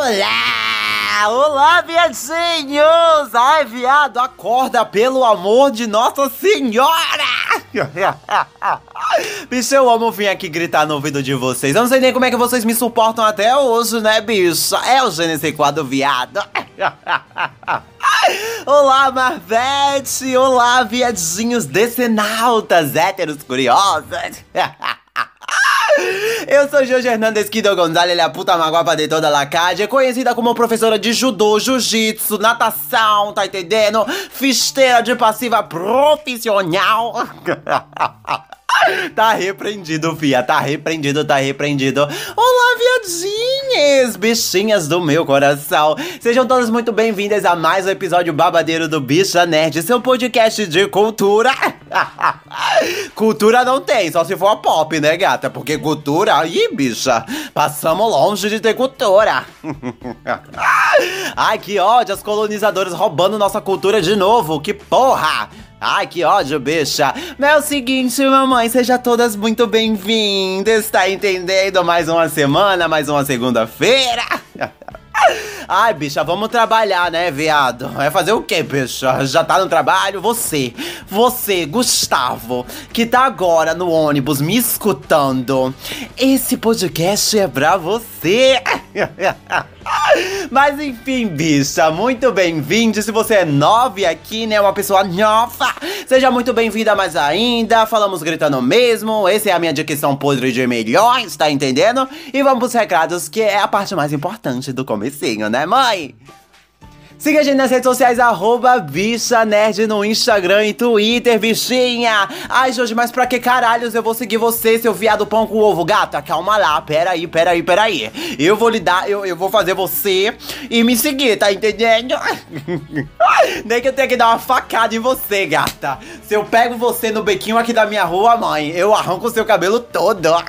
Olá! Olá, viadinhos! Ai, viado, acorda pelo amor de Nossa Senhora! Bicho, eu amo vir aqui gritar no ouvido de vocês. Eu não sei nem como é que vocês me suportam até hoje, né, bicho? É o Gênesis Quadro Viado. Olá, Marvete! Olá, viadinhos decenautas, héteros curiosos! Eu sou Jorge Hernandes Kido Gonzalez, a puta maguapa de toda a calle, conhecida como professora de judô, jiu-jitsu, natação, tá entendendo? Fisteira de passiva profissional. Tá repreendido, fia. Tá repreendido, tá repreendido. Olá, viadinhas, bichinhas do meu coração. Sejam todas muito bem-vindas a mais um episódio babadeiro do Bicha Nerd, seu podcast de cultura. cultura não tem, só se for pop, né, gata? Porque cultura, ih, bicha, passamos longe de ter cultura. Ai, que ódio, as colonizadoras roubando nossa cultura de novo, que porra! Ai, que ódio, bicha. Mas é o seguinte, mamãe, sejam todas muito bem-vindas, tá entendendo? Mais uma semana, mais uma segunda-feira. Ai, bicha, vamos trabalhar, né, viado? Vai fazer o quê, bicha? Já tá no trabalho? Você, você, Gustavo, que tá agora no ônibus me escutando. Esse podcast é pra você. Mas enfim, bicha, muito bem-vindo. Se você é nova aqui, né, uma pessoa nova, seja muito bem-vinda mais ainda. Falamos gritando mesmo. Essa é a minha dicção podre de milhões, tá entendendo? E vamos pros recados, que é a parte mais importante do comecinho, né, mãe? Siga a gente nas redes sociais, arroba Bicha Nerd no Instagram e Twitter, bichinha. Ai, Jorge, mas pra que caralhos eu vou seguir você, seu viado pão com ovo? Gata, calma lá, peraí, peraí, peraí. Eu vou lhe dar, eu, eu vou fazer você e me seguir, tá entendendo? Nem que eu tenha que dar uma facada em você, gata. Se eu pego você no bequinho aqui da minha rua, mãe, eu arranco o seu cabelo todo.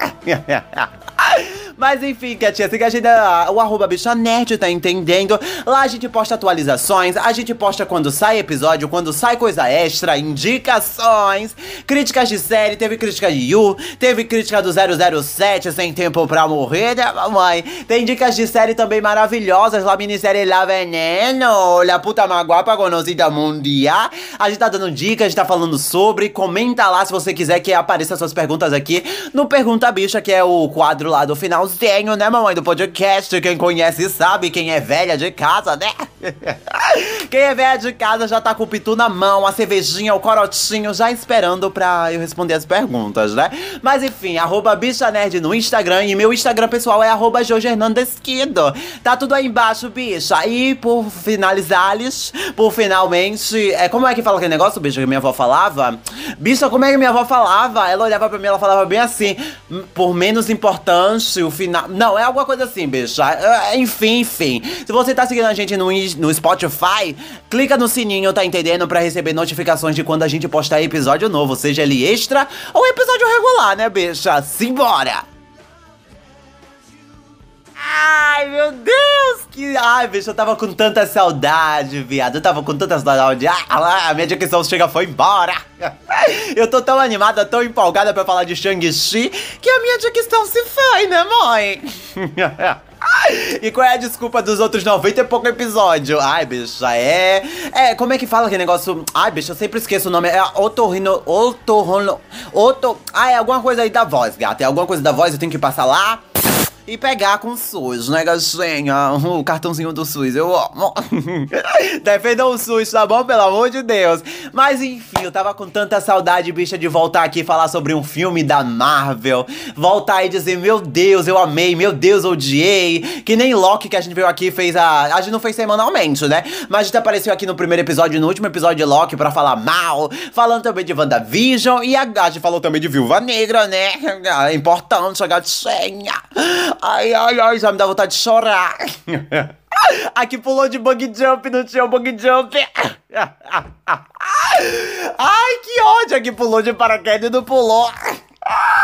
Mas enfim, Katia, siga a gente, o arroba bicha nerd, tá entendendo? Lá a gente posta atualizações, a gente posta quando sai episódio, quando sai coisa extra, indicações, críticas de série, teve crítica de Yu, teve crítica do 007, Sem Tempo Pra Morrer, né, mamãe? Tem dicas de série também maravilhosas, lá minissérie La Veneno, La Puta Maguapa Conhecida Mundial. A gente tá dando dicas, a gente tá falando sobre, comenta lá se você quiser que apareça suas perguntas aqui no Pergunta Bicha, que é o quadro lá do final finalzinho, né, mamãe, do podcast. Quem conhece sabe, quem é velha de casa, né? quem é velha de casa já tá com o pitu na mão, a cervejinha, o corotinho, já esperando pra eu responder as perguntas, né? Mas enfim, arroba Bicha Nerd no Instagram e meu Instagram pessoal é arroba Hernandesquido. Tá tudo aí embaixo, bicha. E por finalizar-lhes, por finalmente. É, como é que fala aquele negócio, bicha, que minha avó falava? Bicha, como é que minha avó falava? Ela olhava pra mim, ela falava bem assim. Por menos importante, o final. Não, é alguma coisa assim, bicha. É, enfim, enfim. Se você tá seguindo a gente no, no Spotify, clica no sininho, tá entendendo? Pra receber notificações de quando a gente postar episódio novo, seja ele extra ou episódio regular, né, bicha? Simbora! Ai, meu Deus, que. Ai, bicho, eu tava com tanta saudade, viado. Eu tava com tanta saudade. Ah, a minha dicção chega foi embora. Eu tô tão animada, tão empolgada pra falar de Shang-Chi que a minha dicção se foi, né, mãe? E qual é a desculpa dos outros 90 e pouco episódio? Ai, bicha, é. É, como é que fala aquele negócio? Ai, bicha, eu sempre esqueço o nome. É otorrino. Otorrino. Oto. Ah, é alguma coisa aí da voz, gata. É alguma coisa da voz, eu tenho que passar lá e pegar com o SUS, né, gatinha? O cartãozinho do SUS, eu amo. Defendam o SUS, tá bom? Pelo amor de Deus. Mas enfim, eu tava com tanta saudade, bicha, de voltar aqui e falar sobre um filme da Marvel. Voltar e dizer, meu Deus, eu amei, meu Deus, odiei. Que nem Loki que a gente veio aqui e fez a. A gente não fez semanalmente, né? Mas a gente apareceu aqui no primeiro episódio, no último episódio de Loki, pra falar mal. Falando também de WandaVision. E a, a gente falou também de Viúva Negra, né? É importante, a gatinha. Ai, ai, ai, já me dá vontade de chorar. Aqui pulou de bug jump, não tinha bug jump. Ai, que ódio! Aqui pulou de paraquedas e não pulou.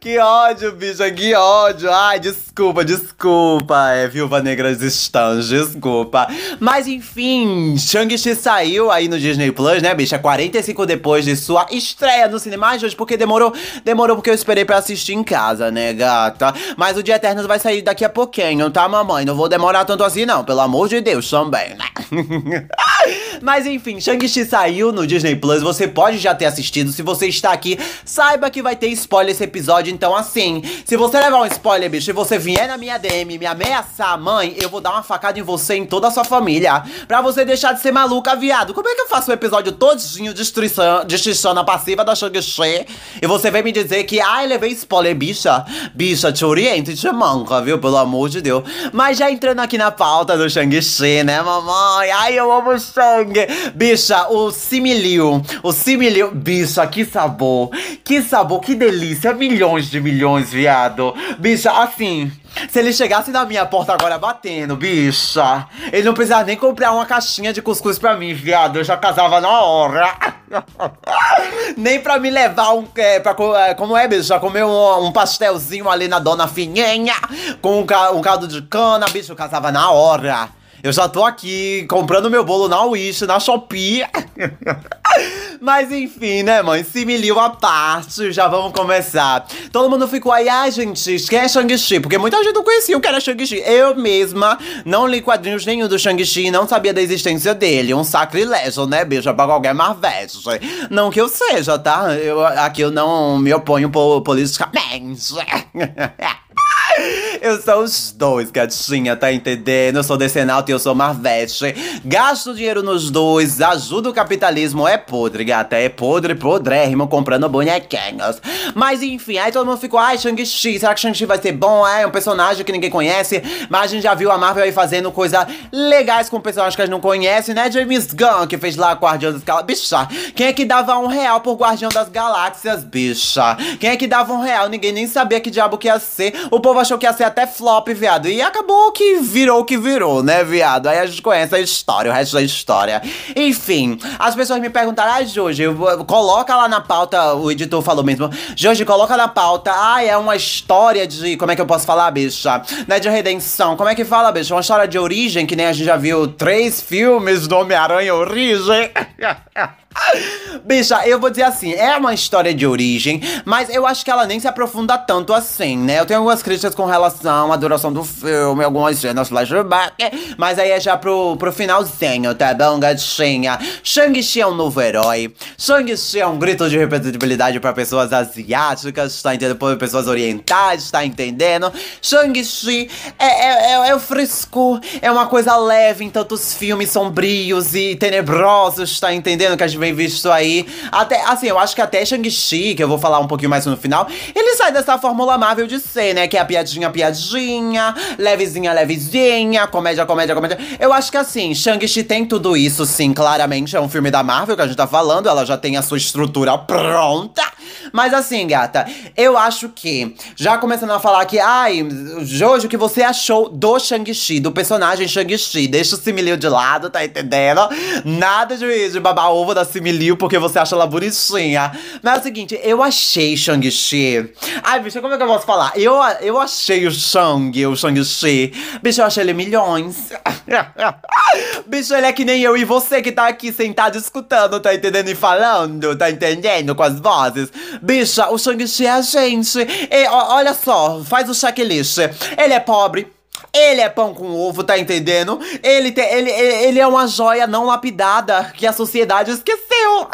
Que ódio, bicha, que ódio. Ai, desculpa, desculpa. É, Viúva Negra Stan, desculpa. Mas enfim, Shang-Chi saiu aí no Disney Plus, né, bicha? 45 depois de sua estreia no cinema. Hoje, porque demorou? Demorou porque eu esperei pra assistir em casa, né, gata? Mas o Dia Eternos vai sair daqui a pouquinho, tá, mamãe? Não vou demorar tanto assim, não. Pelo amor de Deus, também, né? Mas enfim, Shang-Chi saiu no Disney Plus. Você pode já ter assistido. Se você está aqui, saiba que vai ter spoiler esse episódio. Então, assim, se você levar um spoiler, bicho, e você vier na minha DM me ameaçar, mãe, eu vou dar uma facada em você e em toda a sua família. Pra você deixar de ser maluca, viado. Como é que eu faço o episódio todinho destruição na passiva da Shang-Chi? E você vem me dizer que, ai, levei spoiler, bicha. Bicha, te oriente, te manca, viu? Pelo amor de Deus. Mas já entrando aqui na pauta do Shang-Chi, né, mamãe? Ai, eu amo Shang. Bicha, o similiu. O similiu. Bicha, que sabor. Que sabor, que delícia. Milhões de milhões, viado. Bicha, assim. Se ele chegasse na minha porta agora batendo, bicha, ele não precisava nem comprar uma caixinha de cuscuz pra mim, viado. Eu já casava na hora. nem pra me levar um. É, pra, é, como é, bicha? Comer um, um, pastelzinho ali na Dona Fininha com um, um caldo de cana, bicho, eu casava na hora. Eu já tô aqui comprando meu bolo na Wish, na Shopee. Mas enfim, né, mãe? Similiu a parte, já vamos começar. Todo mundo ficou aí, ah, gente, é Shang-Chi? Porque muita gente não conhecia o que era Shang-Chi. Eu mesma não li quadrinhos nenhum do Shang-Chi e não sabia da existência dele. Um sacrilégio, né, bicha, pra qualquer marvete. Não que eu seja, tá? Eu, aqui eu não me oponho politicamente. Eu sou os dois, gatinha, tá entendendo? Eu sou Decenalto e eu sou Marvete. Gasto dinheiro nos dois, ajuda o capitalismo. É podre, gata. É podre, podrérrimo, comprando bonequinhos. Mas enfim, aí todo mundo ficou, ai, Shang-Chi, será que Shang-Chi vai ser bom? É um personagem que ninguém conhece. Mas a gente já viu a Marvel aí fazendo coisas legais com personagens que a gente não conhece, né? James Gunn, que fez lá Guardião das Galáxias. Bicha, quem é que dava um real por Guardião das Galáxias, bicha? Quem é que dava um real? Ninguém nem sabia que diabo que ia ser. O povo achou que ia ser até flop, viado. E acabou que virou o que virou, né, viado? Aí a gente conhece a história, o resto da história. Enfim, as pessoas me perguntaram, ah, Jorge, coloca lá na pauta, o editor falou mesmo, Jorge, coloca na pauta, ah, é uma história de, como é que eu posso falar, bicha? Não é de redenção, como é que fala, bicha? Uma história de origem, que nem a gente já viu três filmes do Homem-Aranha Origem. Bicha, eu vou dizer assim, é uma história de origem, mas eu acho que ela nem se aprofunda tanto assim, né? Eu tenho algumas críticas com relação à duração do filme, algumas cenas flashback, mas aí é já pro, pro finalzinho, tá bom, gatinha? Shang-Chi é um novo herói, Shang-Chi é um grito de representatividade para pessoas asiáticas, tá entendendo? Pessoas orientais, tá entendendo? Shang-Chi é, é, é, é o fresco, é uma coisa leve em tantos filmes sombrios e tenebrosos, tá entendendo? Que a gente visto aí. Até, assim, eu acho que até Shang-Chi, que eu vou falar um pouquinho mais no final, ele sai dessa fórmula Marvel de ser, né? Que é a piadinha, piadinha, levezinha, levezinha, comédia, comédia, comédia. Eu acho que assim, Shang-Chi tem tudo isso, sim, claramente. É um filme da Marvel que a gente tá falando, ela já tem a sua estrutura pronta. Mas assim, gata, eu acho que, já começando a falar que, ai, Jojo, o que você achou do Shang-Chi, do personagem Shang-Chi? Deixa o similio de lado, tá entendendo? Nada de, de babar ovo da Similiu porque você acha ela bonitinha. Mas é o seguinte, eu achei Shang-Chi. Ai, bicho, como é que eu posso falar? Eu, eu achei o Shang, o Shang-Chi. Bicho, eu achei ele milhões. bicho, ele é que nem eu e você que tá aqui sentado escutando, tá entendendo? E falando, tá entendendo? Com as vozes. Bicha, o Shang-Chi é a gente. E, olha só, faz o checklist. Ele é pobre. Ele é pão com ovo, tá entendendo? Ele, te, ele, ele é uma joia não lapidada que a sociedade esqueceu.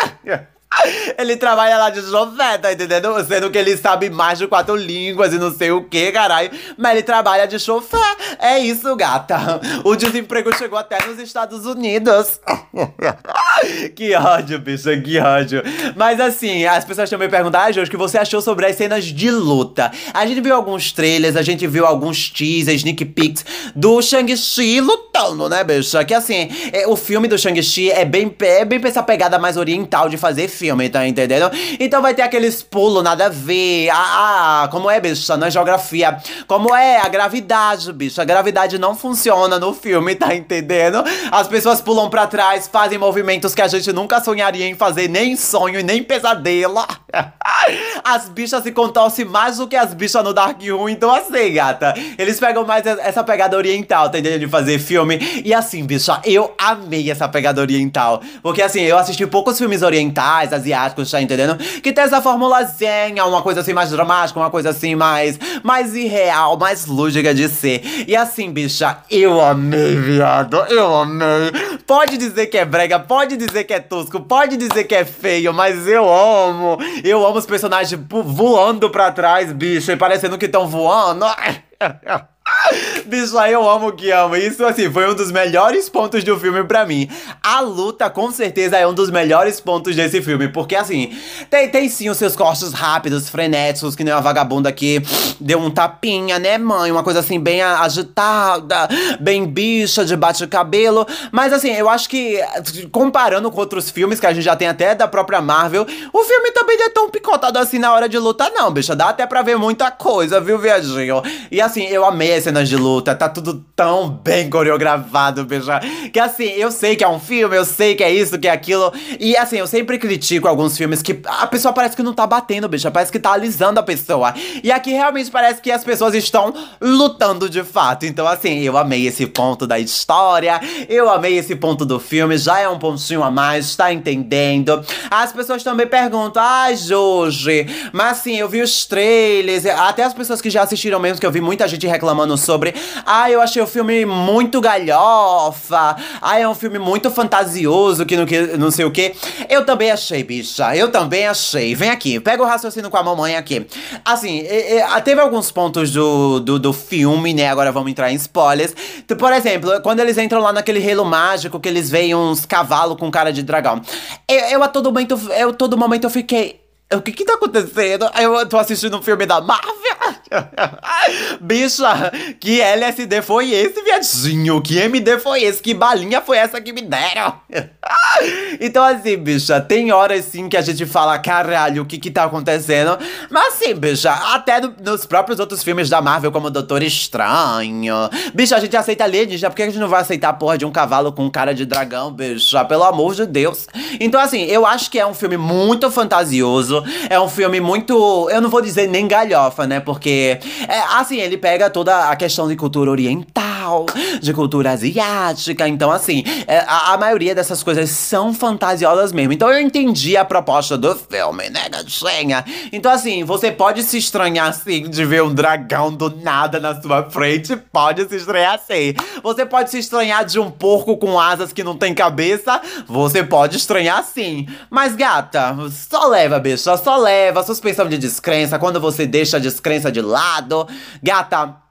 Ele trabalha lá de chofé, tá entendendo? Sendo que ele sabe mais de quatro línguas e não sei o que, caralho. Mas ele trabalha de chofé. É isso, gata. O desemprego chegou até nos Estados Unidos. que ódio, bicha, que ódio. Mas assim, as pessoas também perguntaram, ah, Jorge, o que você achou sobre as cenas de luta? A gente viu alguns trailers, a gente viu alguns teasers, sneak peeks do Shang-Chi lutando, né, bicha? Que assim, é, o filme do Shang-Chi é bem, é bem essa pegada mais oriental de fazer filme filme, tá entendendo? Então vai ter aqueles pulos, nada a ver. Ah, ah, como é, bicho? Na geografia. Como é a gravidade, bicho? A gravidade não funciona no filme, tá entendendo? As pessoas pulam pra trás, fazem movimentos que a gente nunca sonharia em fazer, nem sonho e nem pesadelo. As bichas se contorcem mais do que as bichas no Dark Room, então assim, gata. Eles pegam mais essa pegada oriental, tá entendendo? De fazer filme. E assim, bicha, eu amei essa pegada oriental. Porque assim, eu assisti poucos filmes orientais, asiáticos, tá entendendo? Que tem essa formulazinha, uma coisa assim mais dramática, uma coisa assim mais, mais irreal, mais lúdica de ser. E assim, bicha, eu amei, viado. Eu amei. Pode dizer que é brega, pode dizer que é tosco, pode dizer que é feio, mas eu amo. Eu amo os personagens voando pra trás, bicho, e parecendo que estão voando. Bicho, eu amo que amo. Isso, assim, foi um dos melhores pontos do filme para mim. A luta, com certeza, é um dos melhores pontos desse filme. Porque, assim, tem, tem sim os seus cortes rápidos, frenéticos, que nem uma vagabunda que deu um tapinha, né, mãe? Uma coisa, assim, bem agitada, bem bicha, de bate-cabelo. Mas, assim, eu acho que, comparando com outros filmes que a gente já tem até da própria Marvel, o filme também não é tão picotado assim na hora de luta, não, bicha. Dá até pra ver muita coisa, viu, viajinho? E, assim, eu amei as cenas de luta, tá tudo tão bem coreografado, bicho. Que assim, eu sei que é um filme, eu sei que é isso, que é aquilo. E assim, eu sempre critico alguns filmes que a pessoa parece que não tá batendo, bicho. Parece que tá alisando a pessoa. E aqui realmente parece que as pessoas estão lutando de fato. Então, assim, eu amei esse ponto da história, eu amei esse ponto do filme, já é um pontinho a mais, tá entendendo? As pessoas também perguntam, ai, ah, Jorge, mas assim, eu vi os trailers, até as pessoas que já assistiram mesmo, que eu vi muita gente reclamando sobre. Ah, eu achei o filme muito galhofa. Ah, é um filme muito fantasioso, que não, que não sei o que. Eu também achei, bicha. Eu também achei. Vem aqui, pega o raciocínio com a mamãe aqui. Assim, e, teve alguns pontos do, do, do, filme, né? Agora vamos entrar em spoilers. Por exemplo, quando eles entram lá naquele reino mágico, que eles veem uns cavalos com cara de dragão. Eu, eu a todo momento, eu todo momento eu fiquei. O que que tá acontecendo? Eu tô assistindo um filme da Marvel? Bicha, que LSD foi esse, viadinho? Que MD foi esse? Que balinha foi essa que me deram? então, assim, bicha, tem horas sim que a gente fala, caralho, o que que tá acontecendo? Mas assim, bicha, até no, nos próprios outros filmes da Marvel, como Doutor Estranho. Bicha, a gente aceita alienígena, por que a gente não vai aceitar a porra de um cavalo com cara de dragão, bicha? Pelo amor de Deus. Então, assim, eu acho que é um filme muito fantasioso. É um filme muito. Eu não vou dizer nem galhofa, né? Porque, é, assim, ele pega toda a questão de cultura oriental, de cultura asiática. Então, assim, é, a, a, maioria dessas coisas são fantasiosas mesmo. Então, eu entendi a proposta do filme, né, gatinha? Então, assim, você pode se estranhar, assim, de ver um dragão do nada na sua frente. Pode se estranhar, sim. Você pode se estranhar de um porco com asas que não tem cabeça. Você pode estranhar, sim. Mas, gata, só leva, bicho só leva a suspensão de descrença quando você deixa a descrença de lado. Gata,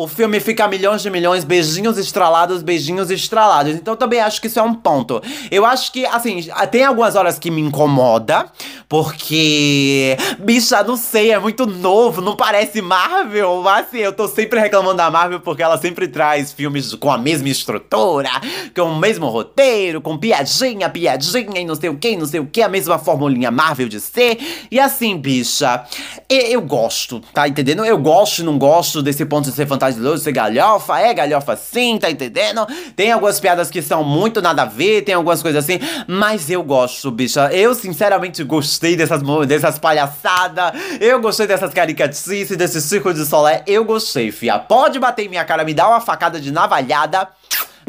o filme fica milhões de milhões, beijinhos estralados, beijinhos estralados. Então também acho que isso é um ponto. Eu acho que, assim, tem algumas horas que me incomoda, porque. Bicha, não sei, é muito novo, não parece Marvel. Mas assim, eu tô sempre reclamando da Marvel porque ela sempre traz filmes com a mesma estrutura, com o mesmo roteiro, com piadinha, piadinha e não sei o que, não sei o que, a mesma formulinha Marvel de ser. E assim, bicha, eu, eu gosto, tá entendendo? Eu gosto e não gosto desse ponto de ser fantástico fantasioso, ser galhofa, é galhofa sim, tá entendendo? Tem algumas piadas que são muito nada a ver, tem algumas coisas assim, mas eu gosto, bicha. Eu sinceramente gostei dessas, dessas palhaçadas, eu gostei dessas caricatices, desse circo de solé, eu gostei, fia. Pode bater em minha cara, me dar uma facada de navalhada.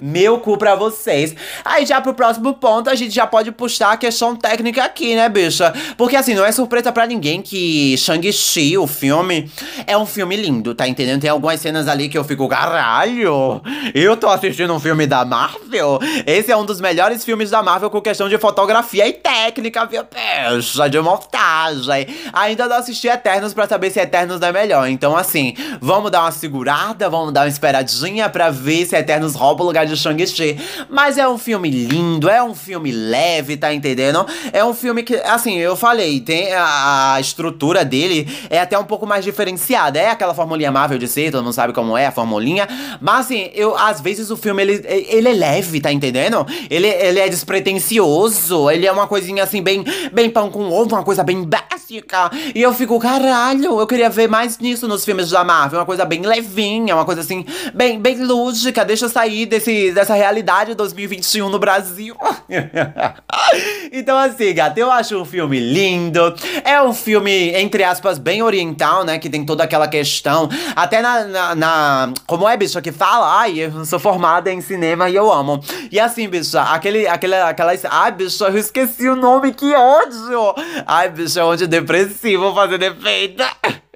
Meu cu pra vocês. Aí já pro próximo ponto, a gente já pode puxar a questão técnica aqui, né, bicha? Porque assim, não é surpresa para ninguém que Shang-Chi, o filme, é um filme lindo, tá entendendo? Tem algumas cenas ali que eu fico, caralho, eu tô assistindo um filme da Marvel? Esse é um dos melhores filmes da Marvel com questão de fotografia e técnica, viu, bicha? De montagem. Ainda não assisti Eternos pra saber se Eternos é melhor. Então, assim, vamos dar uma segurada, vamos dar uma esperadinha pra ver se Eternos rouba o lugar de Shang-Chi. Mas é um filme lindo, é um filme leve, tá entendendo? É um filme que, assim, eu falei, tem a, a estrutura dele é até um pouco mais diferenciada. É aquela formulinha Marvel de ser, todo mundo sabe como é a formulinha. Mas, assim, eu, às vezes o filme, ele, ele é leve, tá entendendo? Ele, ele é despretensioso, ele é uma coisinha, assim, bem, bem pão com ovo, uma coisa bem básica. E eu fico, caralho, eu queria ver mais nisso nos filmes da Marvel. Uma coisa bem levinha, uma coisa, assim, bem, bem lúdica. Deixa eu sair desse dessa realidade 2021 no Brasil. Então, assim, gata, eu acho um filme lindo. É um filme, entre aspas, bem oriental, né? Que tem toda aquela questão. Até na. na, na como é, bicho, que fala? Ai, eu sou formada em cinema e eu amo. E assim, bicho, aquele. aquele aquela, ai, bicho, eu esqueci o nome, que ódio! Ai, bicho, é onde depressivo fazer defeito.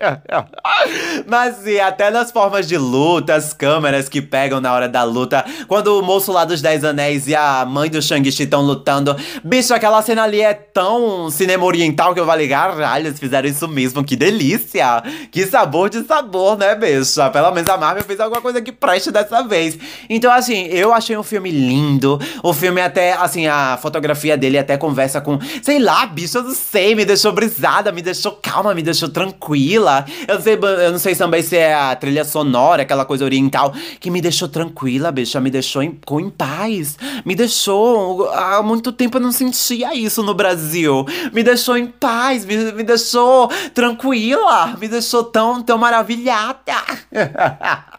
Mas sim, até nas formas de luta, as câmeras que pegam na hora da luta, quando o moço lá dos Dez Anéis e a mãe do Shang-Chi estão lutando. Bicho, aquela cena ali é tão cinema oriental que eu falei, caralho, eles fizeram isso mesmo, que delícia! Que sabor de sabor, né, bicho? Pelo menos a Marvel fez alguma coisa que preste dessa vez. Então, assim, eu achei um filme lindo. O filme até, assim, a fotografia dele até conversa com, sei lá, bicho, eu não sei, me deixou brisada, me deixou calma, me deixou tranquila. Eu não sei, eu não sei também se é a trilha sonora, aquela coisa oriental, que me deixou tranquila, bicha, me deixou em, com em paz. Me deixou. Há muito tempo eu não sentia isso no Brasil. Me deixou em paz, me, me deixou tranquila, me deixou tão, tão maravilhada.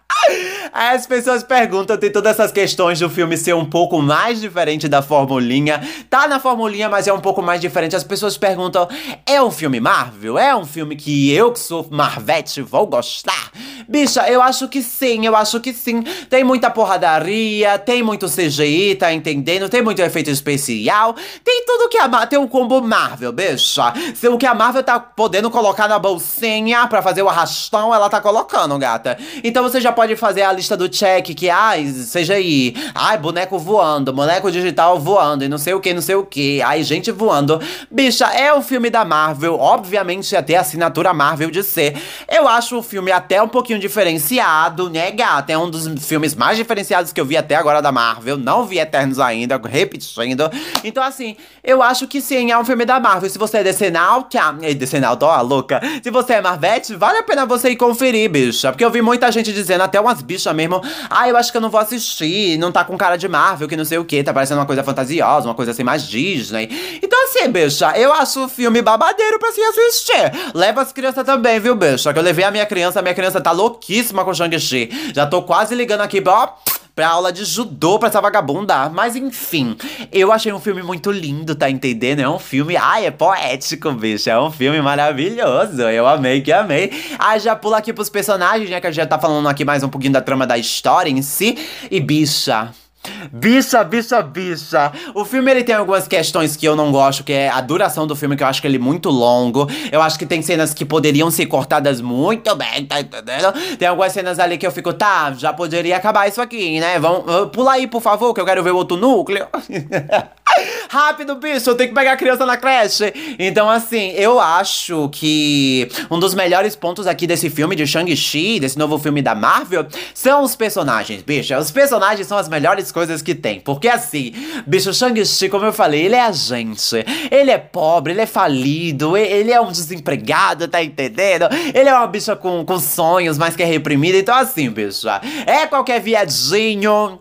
Aí as pessoas perguntam, tem todas essas questões do filme ser um pouco mais diferente da formulinha. Tá na formulinha, mas é um pouco mais diferente. As pessoas perguntam: é um filme Marvel? É um filme que eu, que sou Marvete, vou gostar? Bicha, eu acho que sim, eu acho que sim. Tem muita porradaria, tem muito CGI, tá entendendo? Tem muito efeito especial. Tem tudo que a Marvel. Tem um combo Marvel, bicha. Se o que a Marvel tá podendo colocar na bolsinha pra fazer o arrastão, ela tá colocando, gata. Então você já pode fazer a lista do check que, ai, seja aí. Ai, boneco voando, boneco digital voando e não sei o que, não sei o que. Ai, gente voando. Bicha, é o filme da Marvel. Obviamente ia ter a assinatura Marvel de ser. Eu acho o filme até um pouquinho diferenciado, né, gata? É um dos filmes mais diferenciados que eu vi até agora da Marvel. Não vi Eternos ainda, repetindo. Então, assim, eu acho que sim, é um filme da Marvel. Se você é decenalta, é decenalta, ó, louca. Se você é Marvete, vale a pena você ir conferir, bicha. Porque eu vi muita gente dizendo, até umas bichas mesmo, ah, eu acho que eu não vou assistir, não tá com cara de Marvel, que não sei o que, tá parecendo uma coisa fantasiosa, uma coisa assim mais Disney. Então, assim, bicha, eu acho o filme babadeiro pra se assistir. Leva as crianças também, viu, bicha? Que eu levei a minha criança, a minha criança tá louquíssima com Shang-Chi. Já tô quase ligando aqui, ó pra aula de judô pra essa vagabunda. Mas enfim, eu achei um filme muito lindo, tá entendendo? É um filme, ai, é poético, bicho. É um filme maravilhoso. Eu amei que amei. Aí já pula aqui pros personagens, né? Que a gente já tá falando aqui mais um pouquinho da trama da história em si. E bicha. Bicha, bicha, bicha. O filme ele tem algumas questões que eu não gosto, que é a duração do filme, que eu acho que ele é muito longo. Eu acho que tem cenas que poderiam ser cortadas muito bem, tá entendendo? Tem algumas cenas ali que eu fico, tá, já poderia acabar isso aqui, né? Vamos, pula aí, por favor, que eu quero ver o outro núcleo. Rápido, bicho, eu tenho que pegar a criança na creche. Então, assim, eu acho que um dos melhores pontos aqui desse filme de Shang-Chi, desse novo filme da Marvel, são os personagens, bicho. Os personagens são as melhores coisas que tem. Porque, assim, bicho, Shang-Chi, como eu falei, ele é a gente. Ele é pobre, ele é falido, ele é um desempregado, tá entendendo? Ele é uma bicha com, com sonhos, mas que é reprimida. Então, assim, bicho, é qualquer viadinho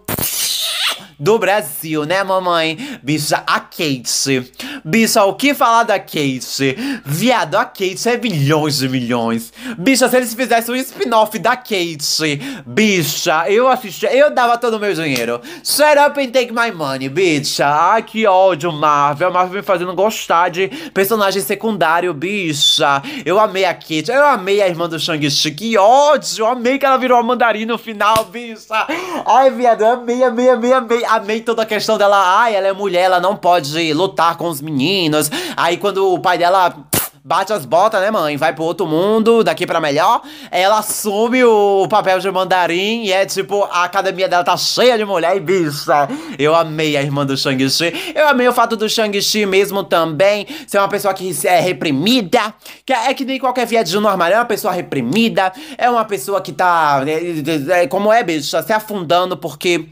do Brasil, né, mamãe? Bicha, a Kate. Bicha, o que falar da Kate? Viado, a Kate é milhões de milhões. Bicha, se eles fizessem um spin-off da Kate, bicha, eu assistia, eu dava todo o meu dinheiro. Shut up and take my money, bicha. Ai, que ódio, Marvel. A Marvel me fazendo gostar de personagem secundário, bicha. Eu amei a Kate, eu amei a irmã do Shang-Chi. Que ódio, eu amei que ela virou a mandarina no final, bicha. Ai, viado, eu amei, amei, amei, amei amei toda a questão dela. Ai, ela é mulher, ela não pode lutar com os meninos. Aí quando o pai dela bate as botas, né, mãe? Vai pro outro mundo, daqui pra melhor. Ela assume o papel de mandarim e é tipo, a academia dela tá cheia de mulher e bicha. Eu amei a irmã do Shang-Chi. Eu amei o fato do Shang-Chi mesmo também ser uma pessoa que é reprimida. Que é, é que nem qualquer viadinho no armário, é uma pessoa reprimida. É uma pessoa que tá, é, é, como é, bicha, se afundando porque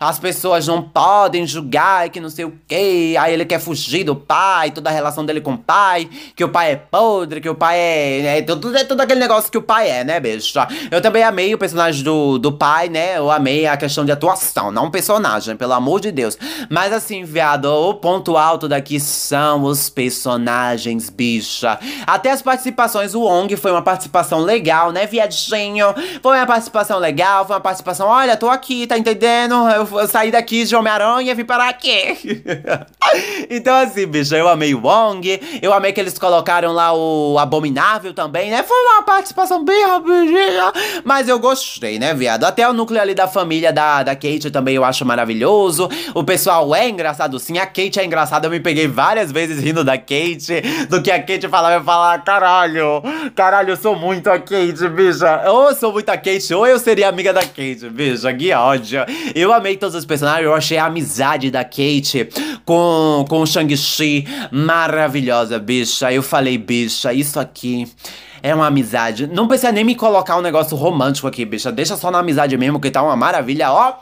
as pessoas não podem julgar que não sei o que. Aí ele quer fugir do pai, toda a relação dele com o pai, que o pai é podre, que o pai é. É tudo, é aquele negócio que o pai é, né, bicho? Eu também amei o personagem do, do pai, né? Eu amei a questão de atuação, não o personagem, pelo amor de Deus. Mas assim, viado, o ponto alto daqui são os personagens, bicha. Até as participações, o Ong foi uma participação legal, né, viadinho? Foi uma participação legal, foi uma participação, olha, tô aqui, tá entendendo? Eu eu saí daqui de Homem-Aranha e vim parar aqui. então, assim, bicho, eu amei o Wong. Eu amei que eles colocaram lá o Abominável também, né? Foi uma participação bem rapidinha. Mas eu gostei, né, viado? Até o núcleo ali da família da, da Kate também eu acho maravilhoso. O pessoal é engraçado sim. A Kate é engraçada. Eu me peguei várias vezes rindo da Kate. Do que a Kate falava, eu falava, caralho, caralho, eu sou muito a Kate, bicha. Ou eu sou muito a Kate, ou eu seria amiga da Kate, bicha. Que ódio. Eu amei todos os personagens. Eu achei a amizade da Kate com, com o Shang-Chi maravilhosa, bicha. Eu falei, bicha, isso aqui é uma amizade. Não precisa nem me colocar um negócio romântico aqui, bicha. Deixa só na amizade mesmo, que tá uma maravilha, ó.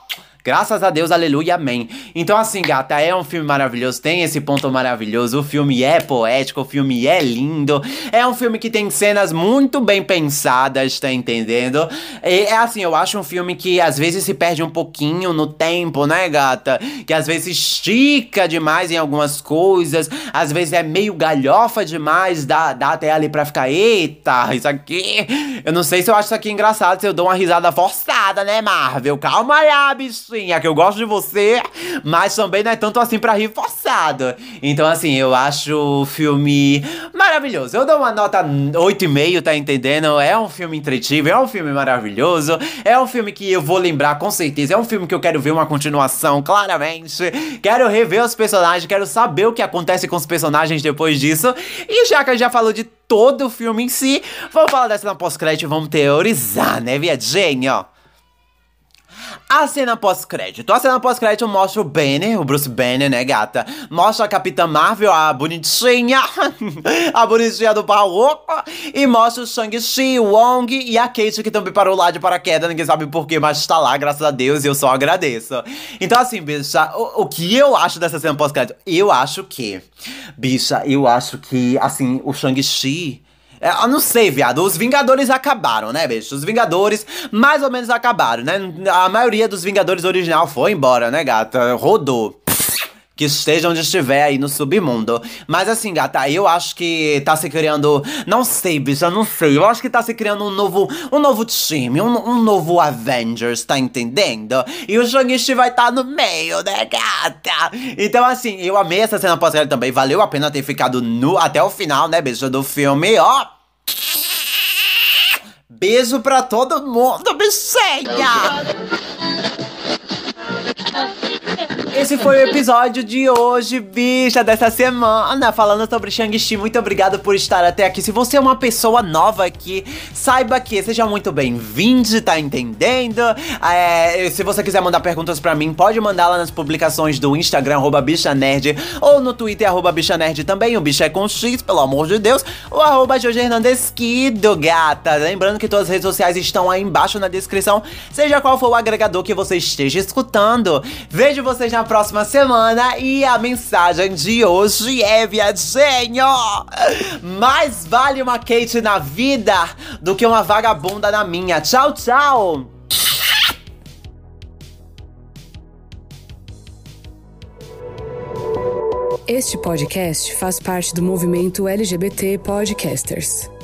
Graças a Deus, aleluia, amém. Então, assim, gata, é um filme maravilhoso, tem esse ponto maravilhoso. O filme é poético, o filme é lindo. É um filme que tem cenas muito bem pensadas, tá entendendo? E, é assim, eu acho um filme que às vezes se perde um pouquinho no tempo, né, gata? Que às vezes estica demais em algumas coisas, às vezes é meio galhofa demais, dá, dá até ali pra ficar, eita, isso aqui. Eu não sei se eu acho isso aqui engraçado, se eu dou uma risada forçada, né, Marvel? Calma aí, bicho é que eu gosto de você, mas também não é tanto assim pra rir forçado. Então, assim, eu acho o filme maravilhoso. Eu dou uma nota 8,5, tá entendendo? É um filme entretido, é um filme maravilhoso, é um filme que eu vou lembrar com certeza, é um filme que eu quero ver uma continuação, claramente. Quero rever os personagens, quero saber o que acontece com os personagens depois disso. E já que a gente já falou de todo o filme em si, vamos falar dessa na pós-crédito e vamos teorizar, né, viadinho? A cena pós-crédito. A cena pós-crédito mostra o Banner, o Bruce Banner, né, gata? Mostra a Capitã Marvel, a bonitinha, a bonitinha do baú. E mostra o Shang-Chi, o Wong e a Kate, que também parou lá de paraquedas. Ninguém sabe porquê, mas está lá, graças a Deus, e eu só agradeço. Então, assim, bicha, o, o que eu acho dessa cena pós-crédito? Eu acho que, bicha, eu acho que, assim, o Shang-Chi eu não sei, viado. Os Vingadores acabaram, né, bicho? Os Vingadores mais ou menos acabaram, né? A maioria dos Vingadores original foi embora, né, gata? Rodou que esteja onde estiver aí no submundo. Mas assim, gata, eu acho que tá se criando. Não sei, bicha, não sei. Eu acho que tá se criando um novo, um novo time, um, um novo Avengers, tá entendendo? E o Shang-Chi vai estar tá no meio, né, gata? Então, assim, eu amei essa cena pós também. Valeu a pena ter ficado nu até o final, né, bicha, do filme, ó. Beijo pra todo mundo, bichinha! Esse foi o episódio de hoje, bicha, dessa semana, falando sobre Shang-Chi. Muito obrigado por estar até aqui. Se você é uma pessoa nova aqui, saiba que seja muito bem-vindo, tá entendendo? É, se você quiser mandar perguntas pra mim, pode mandar lá nas publicações do Instagram, arroba bichanerd, ou no Twitter, arroba bichanerd também. O bicho é com X, pelo amor de Deus. O arroba Jorge Hernandes gata. Lembrando que todas as redes sociais estão aí embaixo na descrição, seja qual for o agregador que você esteja escutando. Vejo vocês na próxima semana. E a mensagem de hoje é, viadinho: Mais vale uma Kate na vida do que uma vagabunda na minha. Tchau, tchau! Este podcast faz parte do movimento LGBT Podcasters.